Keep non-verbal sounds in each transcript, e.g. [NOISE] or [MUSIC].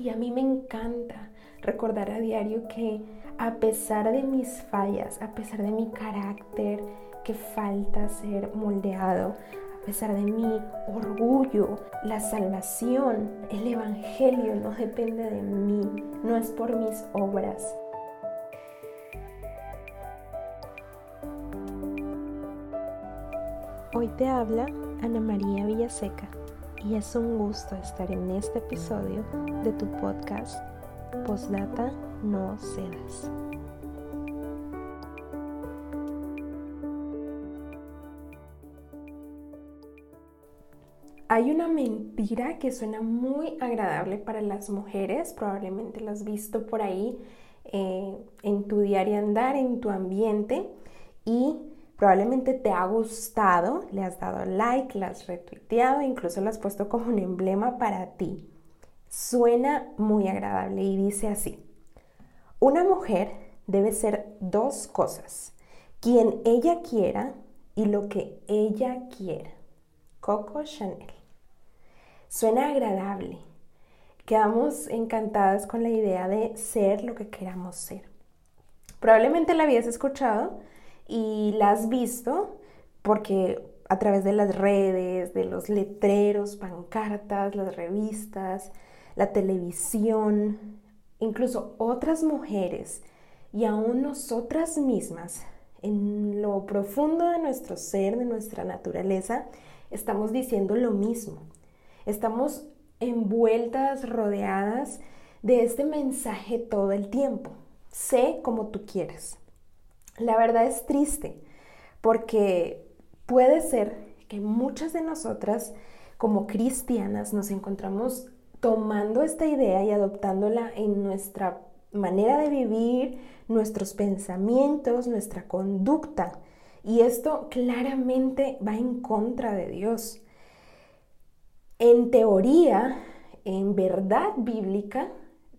Y a mí me encanta recordar a diario que a pesar de mis fallas, a pesar de mi carácter que falta ser moldeado, a pesar de mi orgullo, la salvación, el Evangelio no depende de mí, no es por mis obras. Hoy te habla Ana María Villaseca y es un gusto estar en este episodio de tu podcast Postdata No Cedas. Hay una mentira que suena muy agradable para las mujeres, probablemente la has visto por ahí eh, en tu diario andar, en tu ambiente y probablemente te ha gustado, le has dado like, la has retuiteado, incluso la has puesto como un emblema para ti. Suena muy agradable y dice así, una mujer debe ser dos cosas, quien ella quiera y lo que ella quiera. Coco Chanel. Suena agradable. Quedamos encantadas con la idea de ser lo que queramos ser. Probablemente la habías escuchado y la has visto porque a través de las redes, de los letreros, pancartas, las revistas, la televisión, incluso otras mujeres y aún nosotras mismas, en lo profundo de nuestro ser, de nuestra naturaleza, estamos diciendo lo mismo. Estamos envueltas, rodeadas de este mensaje todo el tiempo. Sé como tú quieres. La verdad es triste porque puede ser que muchas de nosotras como cristianas nos encontramos tomando esta idea y adoptándola en nuestra manera de vivir, nuestros pensamientos, nuestra conducta. Y esto claramente va en contra de Dios. En teoría, en verdad bíblica,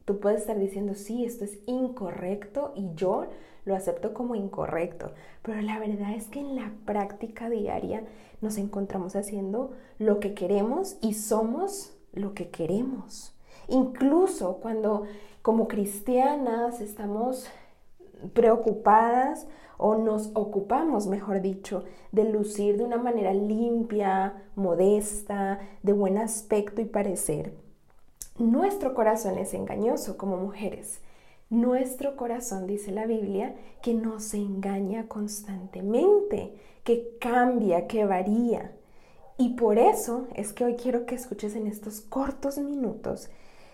tú puedes estar diciendo, sí, esto es incorrecto y yo lo acepto como incorrecto, pero la verdad es que en la práctica diaria nos encontramos haciendo lo que queremos y somos lo que queremos. Incluso cuando como cristianas estamos preocupadas o nos ocupamos, mejor dicho, de lucir de una manera limpia, modesta, de buen aspecto y parecer. Nuestro corazón es engañoso como mujeres. Nuestro corazón, dice la Biblia, que nos engaña constantemente, que cambia, que varía. Y por eso es que hoy quiero que escuches en estos cortos minutos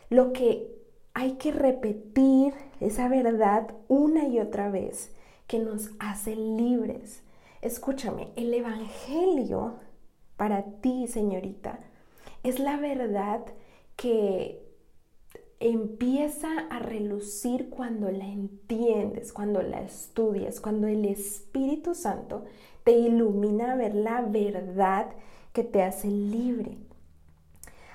lo que hay que repetir, esa verdad una y otra vez que nos hace libres. Escúchame, el Evangelio para ti, señorita, es la verdad que empieza a relucir cuando la entiendes, cuando la estudias, cuando el Espíritu Santo te ilumina a ver la verdad que te hace libre.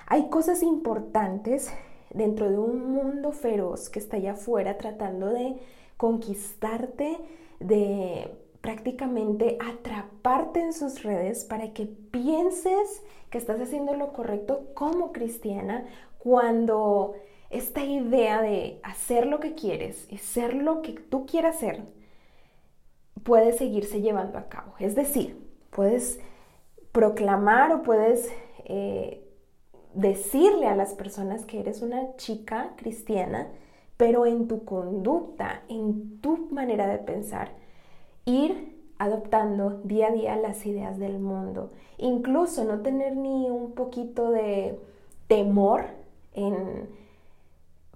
Hay cosas importantes dentro de un mundo feroz que está allá afuera tratando de conquistarte, de prácticamente atraparte en sus redes para que pienses que estás haciendo lo correcto como cristiana cuando esta idea de hacer lo que quieres y ser lo que tú quieras ser puede seguirse llevando a cabo. Es decir, puedes proclamar o puedes eh, decirle a las personas que eres una chica cristiana, pero en tu conducta, en tu manera de pensar, ir adoptando día a día las ideas del mundo. Incluso no tener ni un poquito de temor en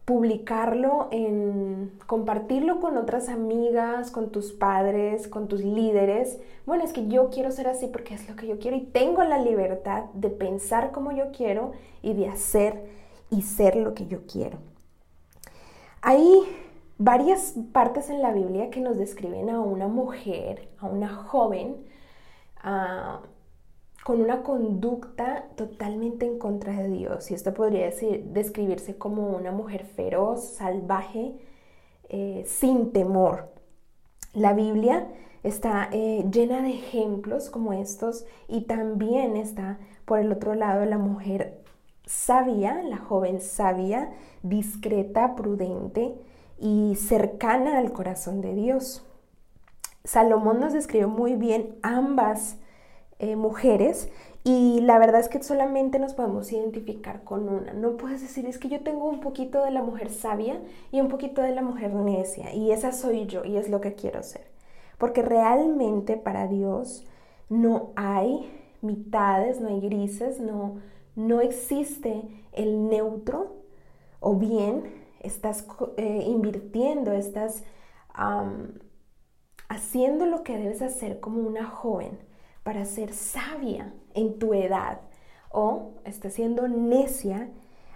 publicarlo, en compartirlo con otras amigas, con tus padres, con tus líderes. Bueno, es que yo quiero ser así porque es lo que yo quiero y tengo la libertad de pensar como yo quiero y de hacer y ser lo que yo quiero. Hay varias partes en la Biblia que nos describen a una mujer, a una joven, a con una conducta totalmente en contra de Dios. Y esto podría describirse como una mujer feroz, salvaje, eh, sin temor. La Biblia está eh, llena de ejemplos como estos y también está por el otro lado la mujer sabia, la joven sabia, discreta, prudente y cercana al corazón de Dios. Salomón nos describe muy bien ambas eh, mujeres y la verdad es que solamente nos podemos identificar con una. No puedes decir, es que yo tengo un poquito de la mujer sabia y un poquito de la mujer necia y esa soy yo y es lo que quiero ser. Porque realmente para Dios no hay mitades, no hay grises, no, no existe el neutro o bien estás eh, invirtiendo, estás haciendo lo que debes hacer como una joven para ser sabia en tu edad o estás siendo necia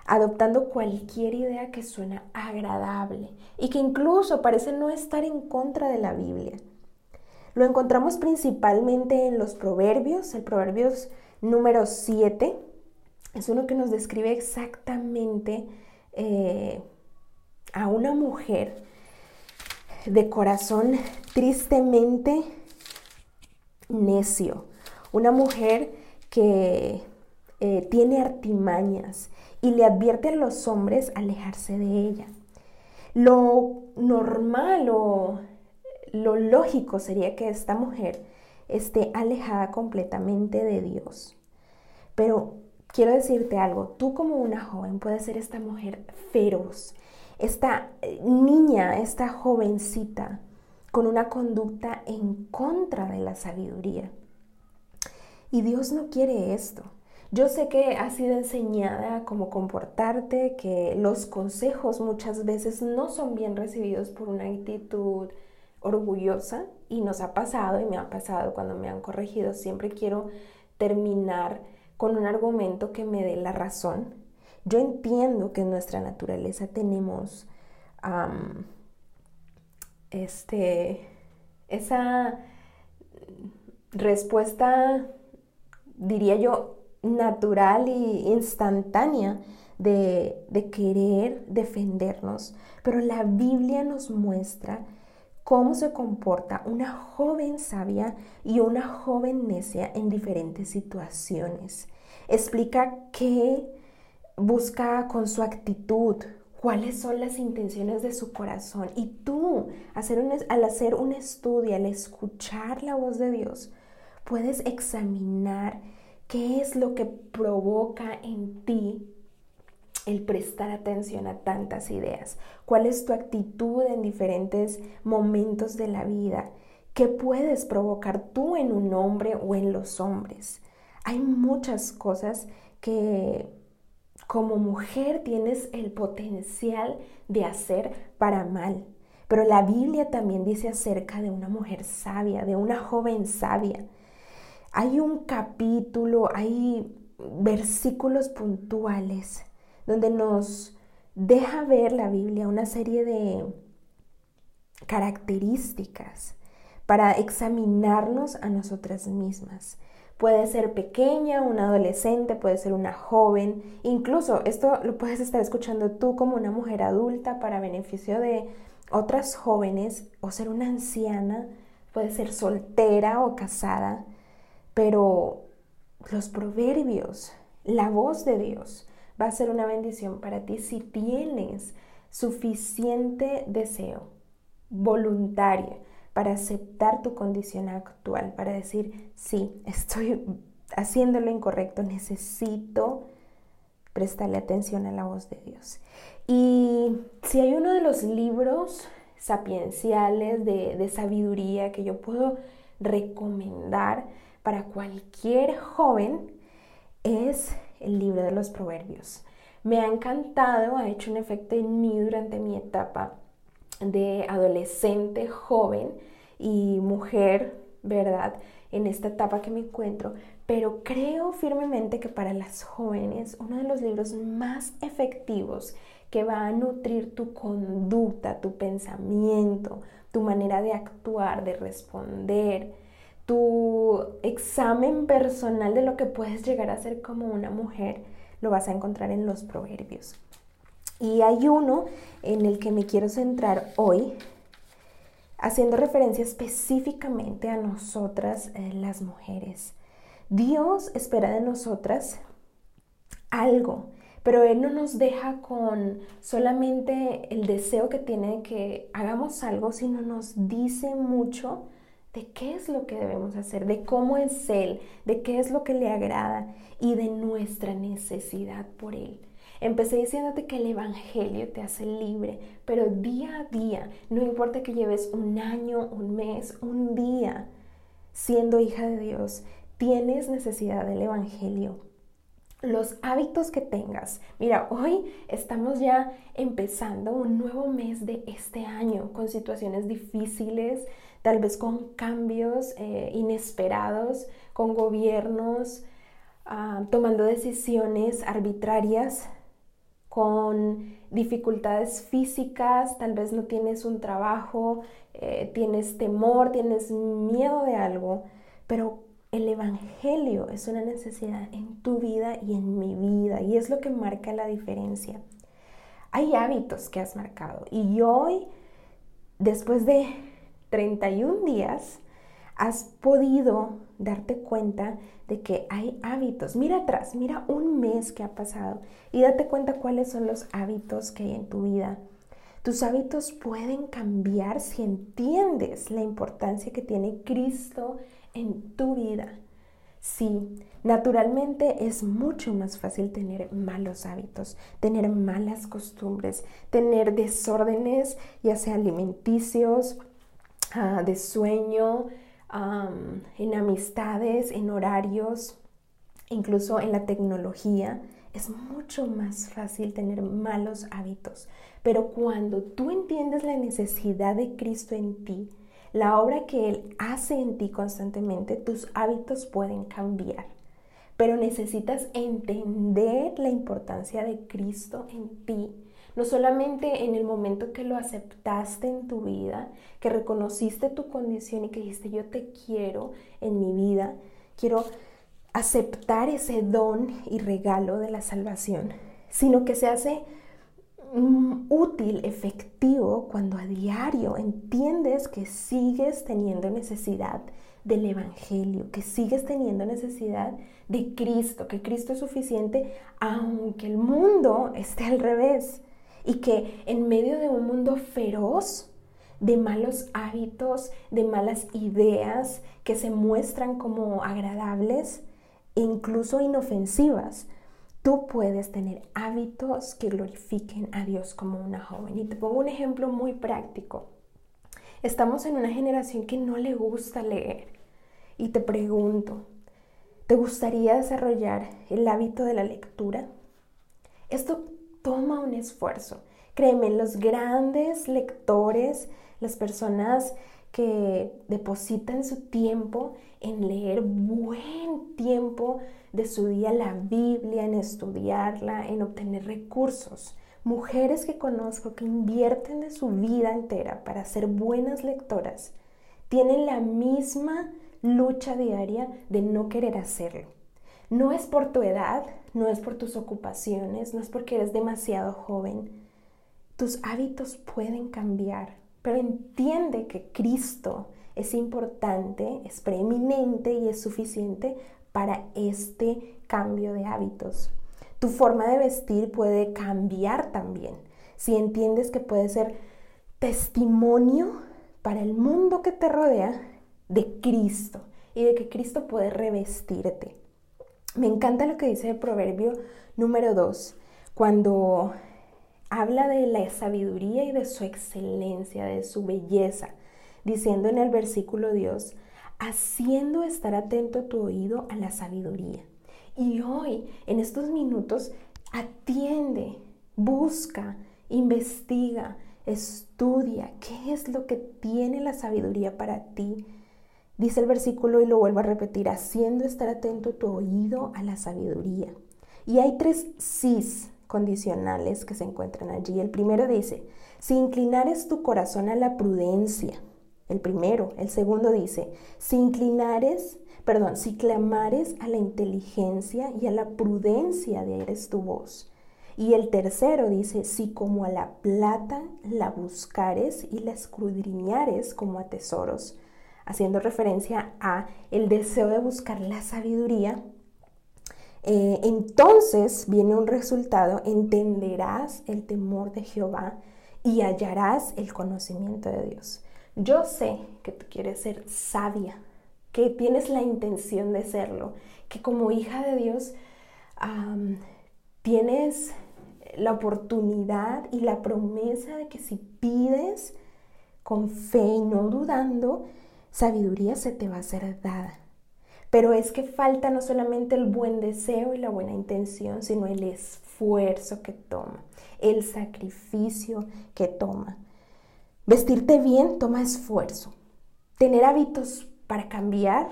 adoptando cualquier idea que suena agradable y que incluso parece no estar en contra de la Biblia. Lo encontramos principalmente en los proverbios, el proverbios número 7 es uno que nos describe exactamente eh, a una mujer de corazón tristemente necio, una mujer que eh, tiene artimañas y le advierte a los hombres alejarse de ella. Lo normal o lo lógico sería que esta mujer esté alejada completamente de Dios. Pero quiero decirte algo, tú como una joven puedes ser esta mujer feroz, esta eh, niña, esta jovencita con una conducta en contra de la sabiduría. Y Dios no quiere esto. Yo sé que has sido enseñada cómo comportarte, que los consejos muchas veces no son bien recibidos por una actitud orgullosa y nos ha pasado y me ha pasado cuando me han corregido. Siempre quiero terminar con un argumento que me dé la razón. Yo entiendo que en nuestra naturaleza tenemos este, esa respuesta, diría yo, natural y instantánea de, de, querer defendernos, pero la Biblia nos muestra cómo se comporta una joven sabia y una joven necia en diferentes situaciones. Explica qué busca con su actitud, cuáles son las intenciones de su corazón. Y tú, al hacer un estudio, al escuchar la voz de Dios, puedes examinar qué es lo que provoca en ti el prestar atención a tantas ideas, cuál es tu actitud en diferentes momentos de la vida, qué puedes provocar tú en un hombre o en los hombres. Hay muchas cosas que como mujer tienes el potencial de hacer para mal. Pero la Biblia también dice acerca de una mujer sabia, de una joven sabia. Hay un capítulo, hay versículos puntuales donde nos deja ver la Biblia una serie de características para examinarnos a nosotras mismas. Puede ser pequeña, una adolescente, puede ser una joven, incluso esto lo puedes estar escuchando tú como una mujer adulta para beneficio de otras jóvenes o ser una anciana, puede ser soltera o casada, pero los proverbios, la voz de Dios va a ser una bendición para ti si tienes suficiente deseo voluntario para aceptar tu condición actual, para decir, sí, estoy haciendo lo incorrecto, necesito prestarle atención a la voz de Dios. Y si hay uno de los libros sapienciales de, de sabiduría que yo puedo recomendar para cualquier joven, es el libro de los proverbios. Me ha encantado, ha hecho un efecto en mí durante mi etapa de adolescente, joven y mujer, ¿verdad? En esta etapa que me encuentro, pero creo firmemente que para las jóvenes uno de los libros más efectivos que va a nutrir tu conducta, tu pensamiento, tu manera de actuar, de responder, tu examen personal de lo que puedes llegar a ser como una mujer, lo vas a encontrar en los proverbios. Y hay uno en el que me quiero centrar hoy, haciendo referencia específicamente a nosotras eh, las mujeres. Dios espera de nosotras algo, pero Él no nos deja con solamente el deseo que tiene de que hagamos algo, sino nos dice mucho de qué es lo que debemos hacer, de cómo es Él, de qué es lo que le agrada y de nuestra necesidad por Él. Empecé diciéndote que el Evangelio te hace libre, pero día a día, no importa que lleves un año, un mes, un día siendo hija de Dios, tienes necesidad del Evangelio los hábitos que tengas. Mira, hoy estamos ya empezando un nuevo mes de este año con situaciones difíciles, tal vez con cambios eh, inesperados, con gobiernos ah, tomando decisiones arbitrarias, con dificultades físicas, tal vez no tienes un trabajo, eh, tienes temor, tienes miedo de algo, pero el Evangelio es una necesidad en tu vida y en mi vida y es lo que marca la diferencia. Hay hábitos que has marcado y hoy, después de 31 días, has podido darte cuenta de que hay hábitos. Mira atrás, mira un mes que ha pasado y date cuenta cuáles son los hábitos que hay en tu vida. Tus hábitos pueden cambiar si entiendes la importancia que tiene Cristo en tu vida. Sí, naturalmente es mucho más fácil tener malos hábitos, tener malas costumbres, tener desórdenes, ya sea alimenticios, ah, de sueño, en amistades, en horarios, incluso en la tecnología. Es mucho más fácil tener malos hábitos. Pero cuando tú entiendes la necesidad de Cristo en ti, la obra que Él hace en ti constantemente, tus hábitos pueden cambiar. Pero necesitas entender la importancia de Cristo en ti. No solamente en el momento que lo aceptaste en tu vida, que reconociste tu condición y que dijiste yo te quiero en mi vida, quiero aceptar ese don y regalo de la salvación, sino que se hace Mm, útil, efectivo, cuando a diario entiendes que sigues teniendo necesidad del Evangelio, que sigues teniendo necesidad de Cristo, que Cristo es suficiente aunque el mundo esté al revés y que en medio de un mundo feroz, de malos hábitos, de malas ideas que se muestran como agradables e incluso inofensivas, tú puedes tener hábitos que glorifiquen a Dios como una joven. Y te pongo un ejemplo muy práctico. Estamos en una generación que no le gusta leer. Y te pregunto, ¿te gustaría desarrollar el hábito de la lectura? Esto toma un esfuerzo. Créeme, los grandes lectores, las personas que depositan su tiempo en leer buen tiempo de su día la Biblia, en estudiarla, en obtener recursos. Mujeres que conozco que invierten de su vida entera para ser buenas lectoras, tienen la misma lucha diaria de no querer hacerlo. No es por tu edad, no es por tus ocupaciones, no es porque eres demasiado joven. Tus hábitos pueden cambiar, pero entiende que Cristo es importante, es preeminente y es suficiente para este cambio de hábitos. Tu forma de vestir puede cambiar también. Si entiendes que puede ser testimonio para el mundo que te rodea de Cristo y de que Cristo puede revestirte. Me encanta lo que dice el proverbio número 2, cuando habla de la sabiduría y de su excelencia, de su belleza, diciendo en el versículo Dios, haciendo estar atento tu oído a la sabiduría. Y hoy, en estos minutos, atiende, busca, investiga, estudia qué es lo que tiene la sabiduría para ti. Dice el versículo y lo vuelvo a repetir, haciendo estar atento tu oído a la sabiduría. Y hay tres sís condicionales que se encuentran allí. El primero dice, si inclinares tu corazón a la prudencia, el primero. El segundo dice, si inclinares, perdón, si clamares a la inteligencia y a la prudencia de eres tu voz. Y el tercero dice, si como a la plata la buscares y la escudriñares como a tesoros, haciendo referencia a el deseo de buscar la sabiduría eh, entonces viene un resultado, entenderás el temor de Jehová y hallarás el conocimiento de Dios. Yo sé que tú quieres ser sabia, que tienes la intención de serlo, que como hija de Dios tienes la oportunidad y la promesa de que si pides con fe y no dudando, sabiduría se te va a ser dada. Pero es que falta no solamente el buen deseo y la buena intención, sino el esfuerzo que toma, el sacrificio que toma. Vestirte bien toma esfuerzo. Tener hábitos para cambiar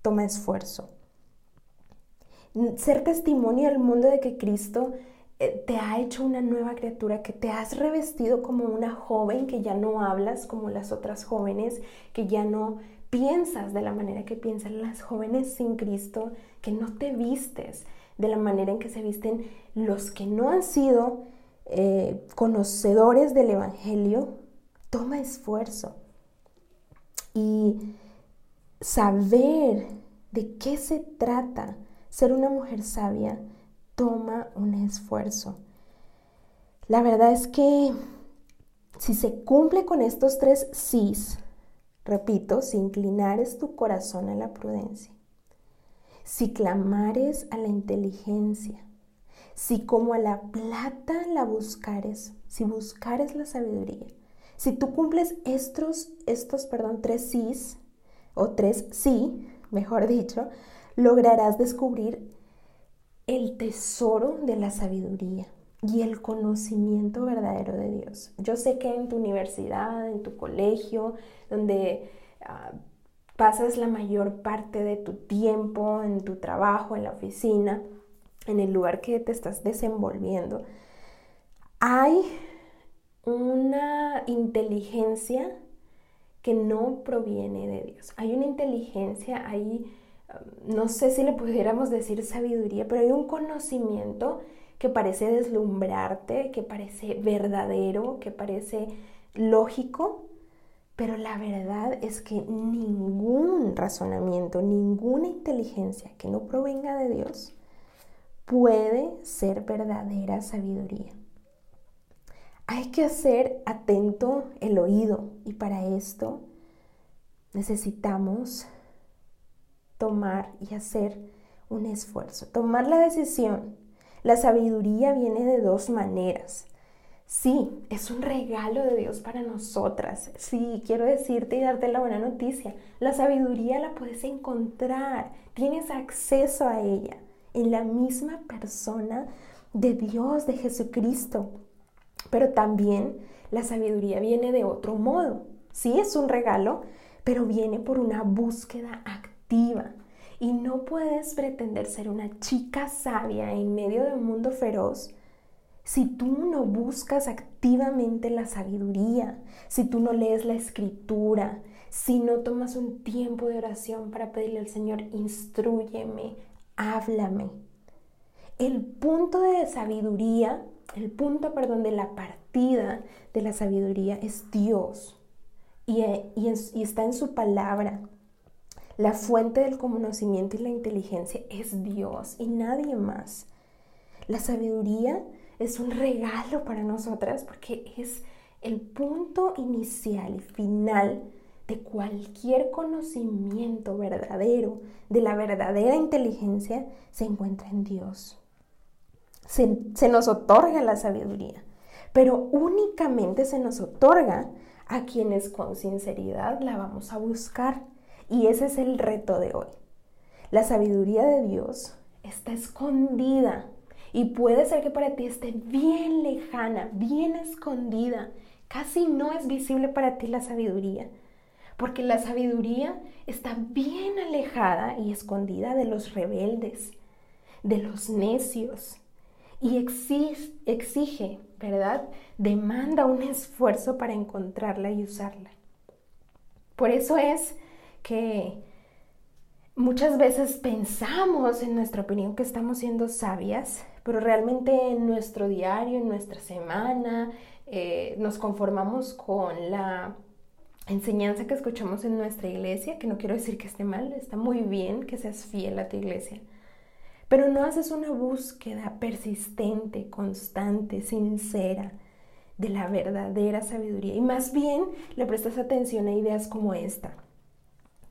toma esfuerzo. Ser testimonio del mundo de que Cristo te ha hecho una nueva criatura, que te has revestido como una joven, que ya no hablas como las otras jóvenes, que ya no piensas de la manera que piensan las jóvenes sin Cristo, que no te vistes de la manera en que se visten los que no han sido eh, conocedores del Evangelio, toma esfuerzo. Y saber de qué se trata ser una mujer sabia toma un esfuerzo. La verdad es que si se cumple con estos tres sís, Repito, si inclinares tu corazón a la prudencia, si clamares a la inteligencia, si como a la plata la buscares, si buscares la sabiduría, si tú cumples estos, estos, perdón, tres sís, o tres sí, mejor dicho, lograrás descubrir el tesoro de la sabiduría y el conocimiento verdadero de Dios. Yo sé que en tu universidad, en tu colegio, donde ah, pasas la mayor parte de tu tiempo, en tu trabajo, en la oficina, en el lugar que te estás desenvolviendo, hay una inteligencia que no proviene de Dios. Hay una inteligencia, hay, no sé si le pudiéramos decir sabiduría, pero hay un conocimiento que parece deslumbrarte, que parece verdadero, que parece lógico, pero la verdad es que ningún razonamiento, ninguna inteligencia que no provenga de Dios puede ser verdadera sabiduría. Hay que hacer atento el oído y para esto necesitamos tomar y hacer un esfuerzo, tomar la decisión la sabiduría viene de dos maneras. Sí, es un regalo de Dios para nosotras. Sí, quiero decirte y darte la buena noticia. La sabiduría la puedes encontrar, tienes acceso a ella en la misma persona de Dios, de Jesucristo. Pero también la sabiduría viene de otro modo. Sí, es un regalo, pero viene por una búsqueda activa. Y no puedes pretender ser una chica sabia en medio de un mundo feroz si tú no buscas activamente la sabiduría, si tú no lees la escritura, si no tomas un tiempo de oración para pedirle al Señor, instruyeme, háblame. El punto de sabiduría, el punto, perdón, de la partida de la sabiduría es Dios y, y está en su palabra. La fuente del conocimiento y la inteligencia es Dios y nadie más. La sabiduría es un regalo para nosotras porque es el punto inicial y final de cualquier conocimiento verdadero, de la verdadera inteligencia, se encuentra en Dios. Se, se, nos otorga la sabiduría, pero únicamente se nos otorga a quienes con sinceridad la vamos a buscar. Y ese es el reto de hoy. La sabiduría de Dios está escondida y puede ser que para ti esté bien lejana, bien escondida. Casi no es visible para ti la sabiduría, porque la sabiduría está bien alejada y escondida de los rebeldes, de los necios, y exige, ¿verdad? Demanda un esfuerzo para encontrarla y usarla. Por eso es que muchas veces pensamos en nuestra opinión que estamos siendo sabias, pero realmente en nuestro diario, en nuestra semana, eh, nos conformamos con la enseñanza que escuchamos en nuestra iglesia, que no quiero decir que esté mal, está muy bien que seas fiel a tu iglesia. pero no haces una búsqueda persistente, constante, sincera de la verdadera sabiduría y más bien le prestas atención a ideas como esta.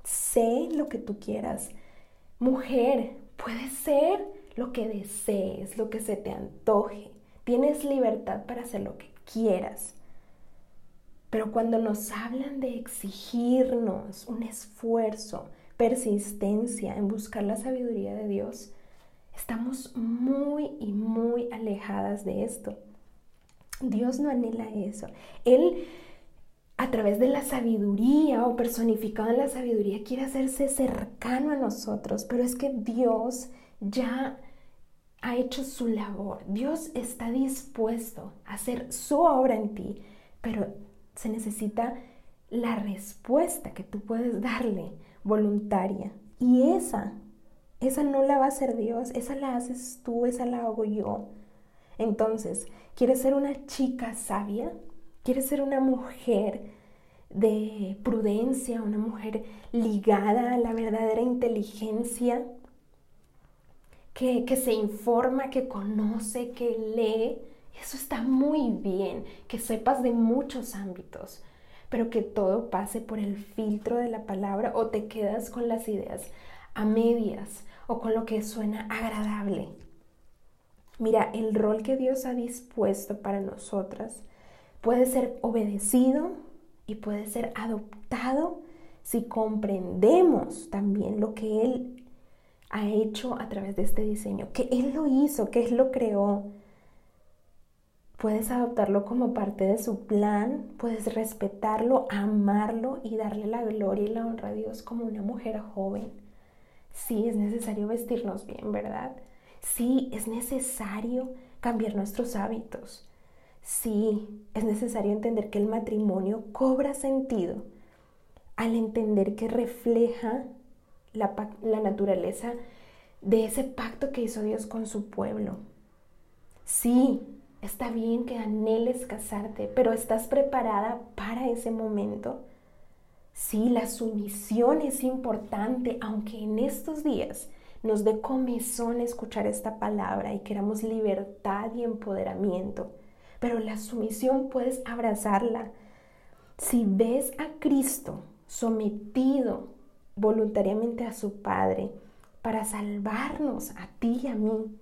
Sé lo que tú quieras. Mujer, puede ser lo que desees, lo que se te antoje. Tienes libertad para hacer lo que quieras. Pero cuando nos hablan de exigirnos un esfuerzo, persistencia en buscar la sabiduría de Dios, estamos muy y muy alejadas de esto. Dios no anhela eso. Él, a través de la sabiduría o personificado en la sabiduría, quiere hacerse cercano a nosotros, pero es que Dios ya ha hecho su labor. Dios está dispuesto a hacer su obra en ti, pero se necesita la respuesta que tú puedes darle voluntaria. Y esa, esa no la va a hacer Dios, esa la haces tú, esa la hago yo. Entonces, ¿quieres ser una chica sabia? ¿Quieres ser una mujer de prudencia, una mujer ligada a la verdadera inteligencia? Que, que se informa, que conoce, que lee, eso está muy bien, que sepas de muchos ámbitos, pero que todo pase por el filtro de la palabra o te quedas con las ideas a medias o con lo que suena agradable. Mira, el rol que Dios ha dispuesto para nosotras puede ser obedecido y puede ser adoptado si comprendemos también lo que Él ha hecho a través de este diseño, que Él lo hizo, que Él lo creó, Puedes adoptarlo como parte de su plan, puedes respetarlo, amarlo y darle la gloria y la honra a Dios como una mujer joven. Sí, es necesario vestirnos bien, ¿verdad? Sí, es necesario cambiar nuestros hábitos. Sí, es necesario entender que el matrimonio cobra sentido al entender que refleja la, la naturaleza de ese pacto que hizo Dios con su pueblo. Sí, Está bien que anheles casarte, pero ¿estás preparada para ese momento? Sí, la sumisión es importante, aunque en estos días nos dé comezón escuchar esta palabra y queramos libertad y empoderamiento. Pero la sumisión puedes abrazarla. Si ves a Cristo sometido voluntariamente a su Padre para salvarnos a ti y a mí,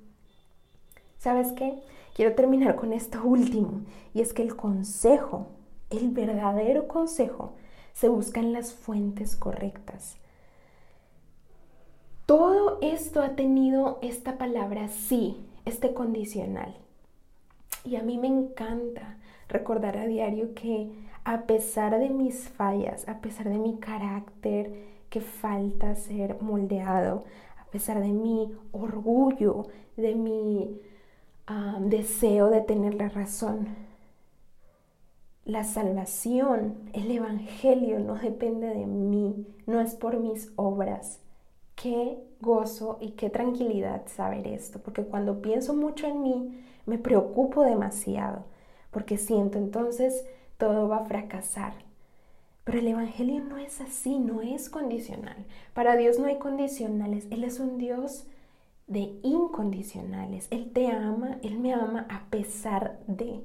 ¿sabes qué? Quiero terminar con esto último, y es que el consejo, el verdadero consejo, se busca en las fuentes correctas. Todo esto ha tenido esta palabra sí, este condicional. Y a mí me encanta recordar a diario que a pesar de mis fallas, a pesar de mi carácter que falta ser moldeado, a pesar de mi orgullo, de mi deseo de tener la razón. La salvación, el Evangelio no depende de mí, no es por mis obras. Qué gozo y qué tranquilidad saber esto, porque cuando pienso mucho en mí, me preocupo demasiado, porque siento entonces todo va a fracasar. Pero el Evangelio no es así, no es condicional. Para Dios no hay condicionales, Él es un Dios de incondicionales. Él te ama, Él me ama a pesar de.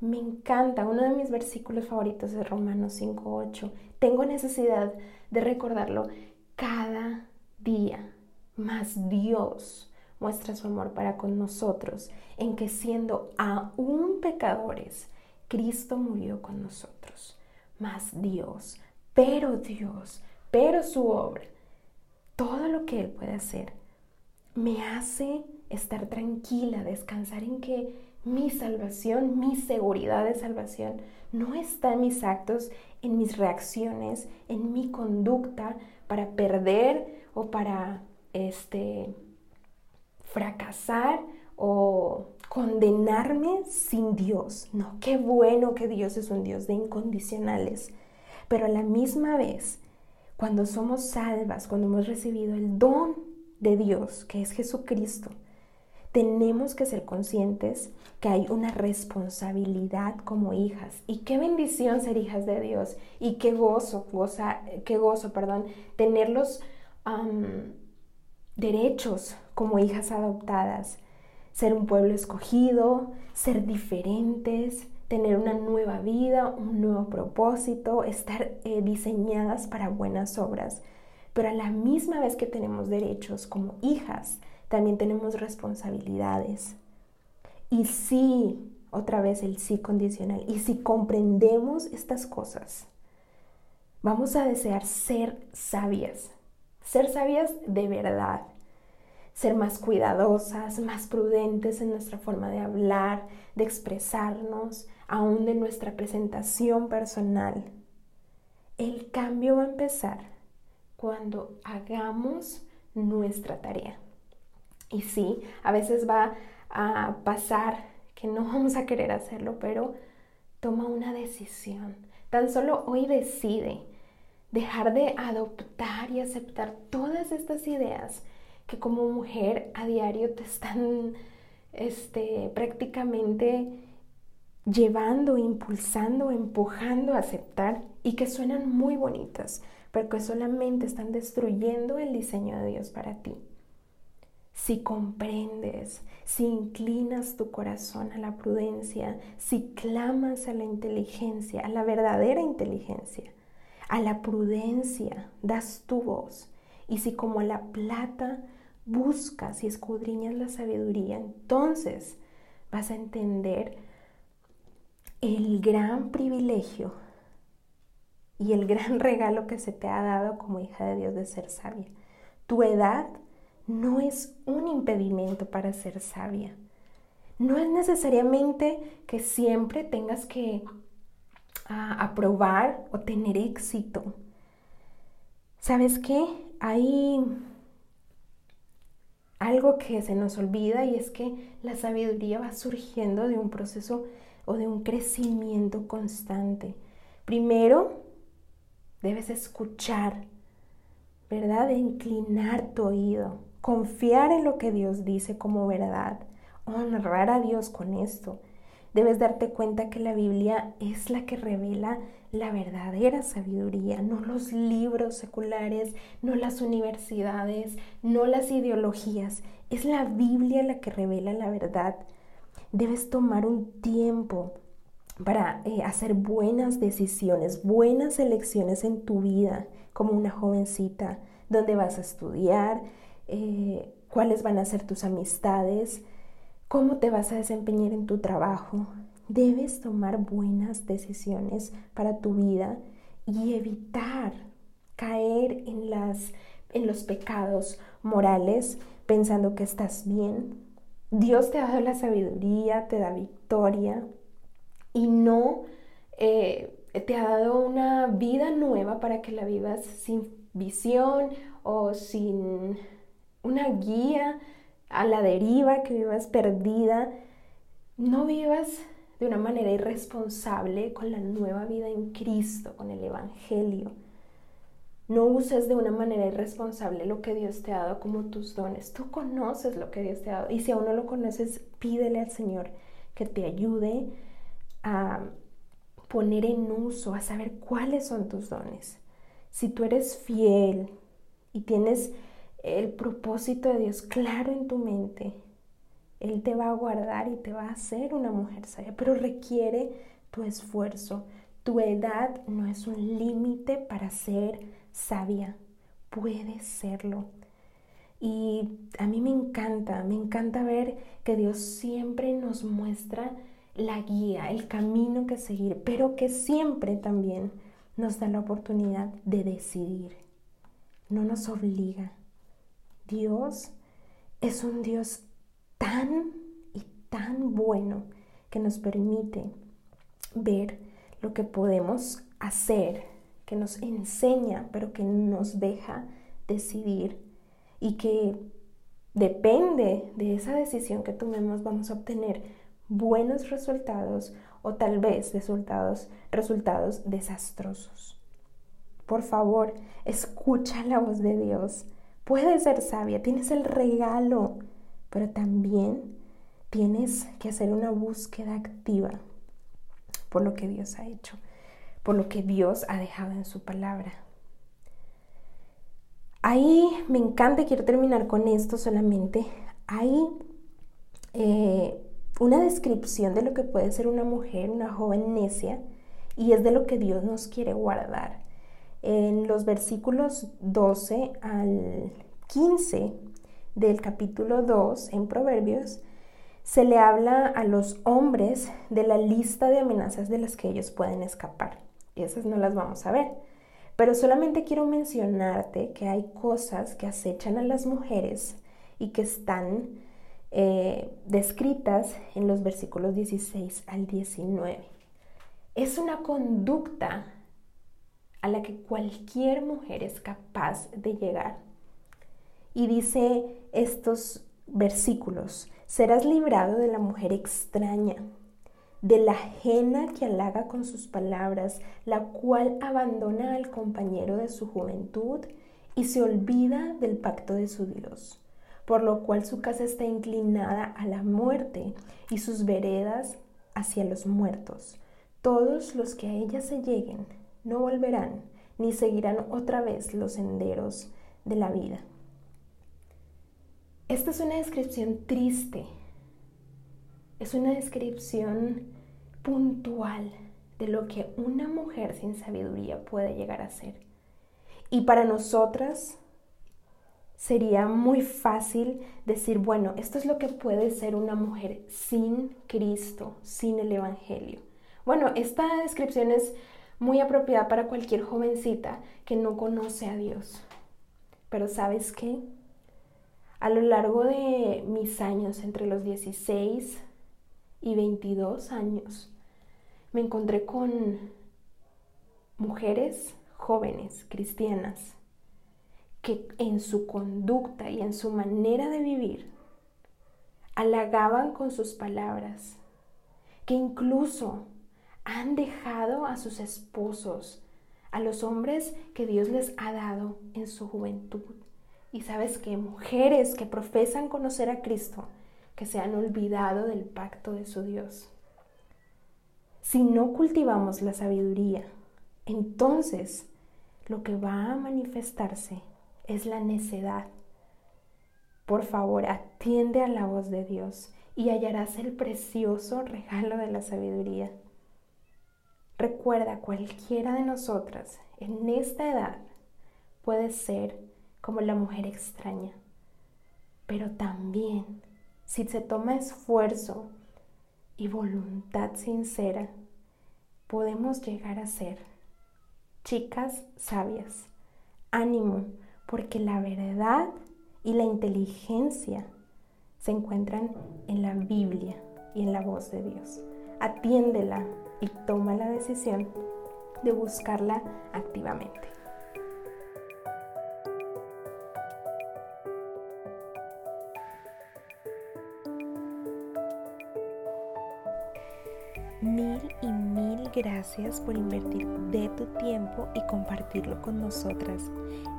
Me encanta, uno de mis versículos favoritos es Romanos 5.8. Tengo necesidad de recordarlo cada día. Más Dios muestra su amor para con nosotros, en que siendo aún pecadores, Cristo murió con nosotros. Más Dios, pero Dios, pero su obra, todo lo que Él puede hacer me hace estar tranquila, descansar en que mi salvación, mi seguridad de salvación no está en mis actos, en mis reacciones, en mi conducta para perder o para este fracasar o condenarme sin Dios. No, qué bueno que Dios es un Dios de incondicionales. Pero a la misma vez, cuando somos salvas, cuando hemos recibido el don de Dios, que es Jesucristo, tenemos que ser conscientes que hay una responsabilidad como hijas. Y qué bendición ser hijas de Dios. Y qué gozo, goza, qué gozo, perdón, tener los derechos como hijas adoptadas, ser un pueblo escogido, ser diferentes, tener una nueva vida, un nuevo propósito, estar eh, diseñadas para buenas obras. Pero a la misma vez que tenemos derechos como hijas, también tenemos responsabilidades. Y sí, otra vez el sí condicional, y si comprendemos estas cosas, vamos a desear ser sabias, ser sabias de verdad, ser más cuidadosas, más prudentes en nuestra forma de hablar, de expresarnos, aún de nuestra presentación personal. El cambio va a empezar cuando hagamos nuestra tarea. Y sí, a veces va a pasar que no [LAUGHS] vamos a querer hacerlo, pero toma una decisión. Tan solo hoy decide dejar de adoptar y aceptar todas estas ideas que como mujer a diario te están este, prácticamente llevando, impulsando, empujando a aceptar y que suenan muy bonitas, pero que solamente están destruyendo el diseño de Dios para ti. Si comprendes, si inclinas tu corazón a la prudencia, si clamas a la inteligencia, a la verdadera inteligencia, a la prudencia, das tu voz. Y si como la plata buscas y escudriñas la sabiduría, entonces vas a entender el gran privilegio y el gran [LAUGHS] regalo que se te ha dado como hija de Dios de ser sabia. Tu edad no es un impedimento para ser sabia. No es necesariamente que siempre tengas que ah, aprobar o tener éxito. ¿Sabes qué? Hay algo que se nos olvida y es que la sabiduría va surgiendo de un proceso o de un crecimiento constante. Primero, debes escuchar, ¿verdad? De inclinar tu oído, confiar en lo que Dios dice como verdad, honrar a Dios con esto. Debes darte cuenta que la Biblia es la que revela la verdadera sabiduría, no los libros seculares, no las universidades, no las ideologías. Es la Biblia la que revela la verdad. Debes tomar un tiempo para eh, hacer buenas decisiones, buenas elecciones en tu vida como una jovencita, dónde vas a estudiar, eh, cuáles van a ser tus amistades, cómo te vas a desempeñar en tu trabajo. Debes tomar buenas decisiones para tu vida y evitar caer en, los pecados morales pensando que estás bien. Dios te ha dado la sabiduría, te da victoria y no eh, te ha dado una vida nueva para que la vivas sin visión o sin una guía a la deriva, que vivas perdida, no vivas de una manera irresponsable con la nueva vida en Cristo, con el Evangelio. No uses de una manera irresponsable lo que Dios te ha dado como tus dones. Tú conoces lo que Dios te ha dado. Y si aún no lo conoces, pídele al Señor que te ayude a poner en uso, a saber cuáles son tus dones. Si tú eres fiel y tienes el propósito de Dios claro en tu mente, Él te va a guardar y te va a hacer una mujer sabia, pero requiere tu esfuerzo. Tu edad no es un límite para ser sabia, puedes serlo. Y a mí me encanta, me encanta ver que Dios siempre nos muestra la guía, el camino que seguir, pero que siempre también nos da la oportunidad de decidir. No nos obliga, Dios es un Dios tan y tan bueno que nos permite ver lo que podemos hacer, que nos enseña, pero que nos deja decidir y que depende de esa decisión que tomemos vamos a obtener buenos resultados o tal vez resultados, resultados desastrosos. Por favor, escucha la voz de Dios Puedes ser sabia, tienes el regalo, pero también tienes que hacer una búsqueda activa por lo que Dios ha hecho, por lo que Dios ha dejado en su palabra. Ahí me encanta, quiero terminar con esto solamente. Hay eh, una descripción de lo que puede ser una mujer, una joven necia, y es de lo que Dios nos quiere guardar. En los versículos 12 al 15 del capítulo 2 en Proverbios, se le habla a los hombres de la lista de amenazas de las que ellos pueden escapar. Y esas no las vamos a ver. Pero solamente quiero mencionarte que hay cosas que acechan a las mujeres y que están eh, descritas en los versículos 16 al 19. Es una conducta a la que cualquier mujer es capaz de llegar. Y dice estos versículos, serás librado de la mujer extraña, de la ajena que halaga con sus palabras, la cual abandona al compañero de su juventud y se olvida del pacto de su Dios, por lo cual su casa está inclinada a la muerte y sus veredas hacia los muertos. Todos los que a ella se lleguen no volverán ni seguirán otra vez los senderos de la vida. Esta es una descripción triste, es una descripción puntual de lo que una mujer sin sabiduría puede llegar a ser. Y para nosotras sería muy fácil decir, bueno, esto es lo que puede ser una mujer sin Cristo, sin el Evangelio. Bueno, esta descripción es muy apropiada para cualquier jovencita que no conoce a Dios. Pero ¿sabes qué? A lo largo de mis años, entre los 16 y 22 años, me encontré con mujeres jóvenes cristianas que en su conducta y en su manera de vivir halagaban con sus palabras, que incluso han dejado a sus esposos, a los hombres que Dios les ha dado en su juventud y sabes que mujeres que profesan conocer a Cristo, que se han olvidado del pacto de su Dios. Si no cultivamos la sabiduría, entonces lo que va a manifestarse es la necedad. Por favor, atiende a la voz de Dios y hallarás el precioso regalo de la sabiduría. Recuerda, cualquiera de nosotras en esta edad puede ser como la mujer extraña. Pero también, si se toma esfuerzo y voluntad sincera, podemos llegar a ser chicas sabias. Ánimo, porque la verdad y la inteligencia se encuentran en la Biblia y en la voz de Dios. Atiéndela y toma la decisión de buscarla activamente. Gracias por invertir de tu tiempo y compartirlo con nosotras.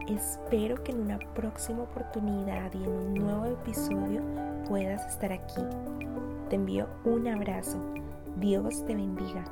Espero que en una próxima oportunidad y en un nuevo episodio puedas estar aquí. Te envío un abrazo. Dios te bendiga.